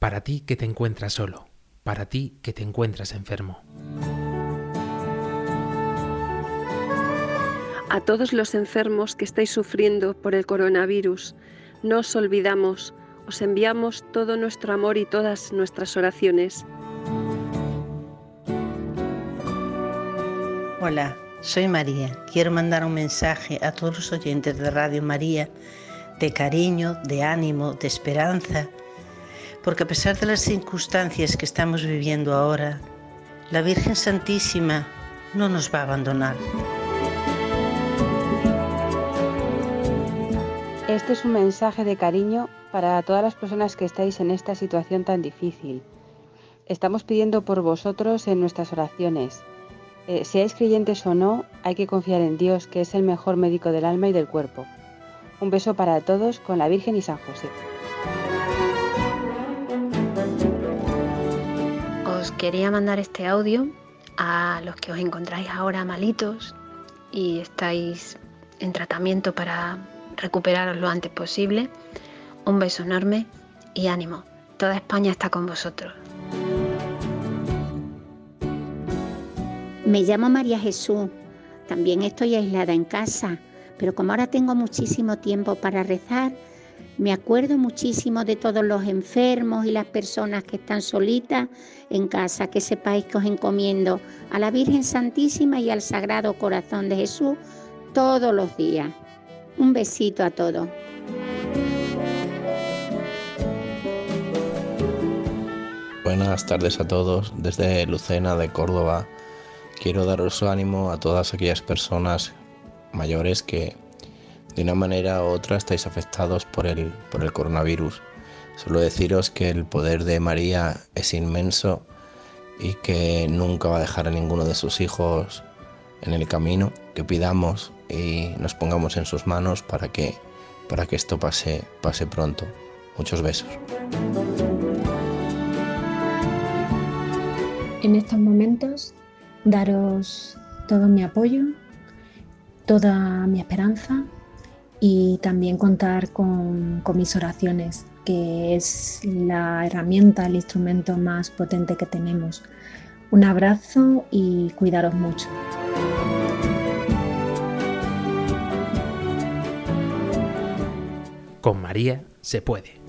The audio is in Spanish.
para ti que te encuentras solo, para ti que te encuentras enfermo. A todos los enfermos que estáis sufriendo por el coronavirus, no os olvidamos, os enviamos todo nuestro amor y todas nuestras oraciones. Hola, soy María. Quiero mandar un mensaje a todos los oyentes de Radio María de cariño, de ánimo, de esperanza, porque a pesar de las circunstancias que estamos viviendo ahora, la Virgen Santísima no nos va a abandonar. Este es un mensaje de cariño para todas las personas que estáis en esta situación tan difícil. Estamos pidiendo por vosotros en nuestras oraciones. Eh, seáis creyentes o no, hay que confiar en Dios, que es el mejor médico del alma y del cuerpo. Un beso para todos con la Virgen y San José. Quería mandar este audio a los que os encontráis ahora malitos y estáis en tratamiento para recuperaros lo antes posible. Un beso enorme y ánimo. Toda España está con vosotros. Me llamo María Jesús. También estoy aislada en casa, pero como ahora tengo muchísimo tiempo para rezar, me acuerdo muchísimo de todos los enfermos y las personas que están solitas en casa. Que sepáis que os encomiendo a la Virgen Santísima y al Sagrado Corazón de Jesús todos los días. Un besito a todos. Buenas tardes a todos desde Lucena de Córdoba. Quiero daros ánimo a todas aquellas personas mayores que de una manera u otra estáis afectados por el, por el coronavirus. Solo deciros que el poder de María es inmenso y que nunca va a dejar a ninguno de sus hijos en el camino, que pidamos y nos pongamos en sus manos para que, para que esto pase, pase pronto. Muchos besos. En estos momentos, daros todo mi apoyo, toda mi esperanza y también contar con, con mis oraciones, que es la herramienta, el instrumento más potente que tenemos. Un abrazo y cuidaros mucho. Con María se puede.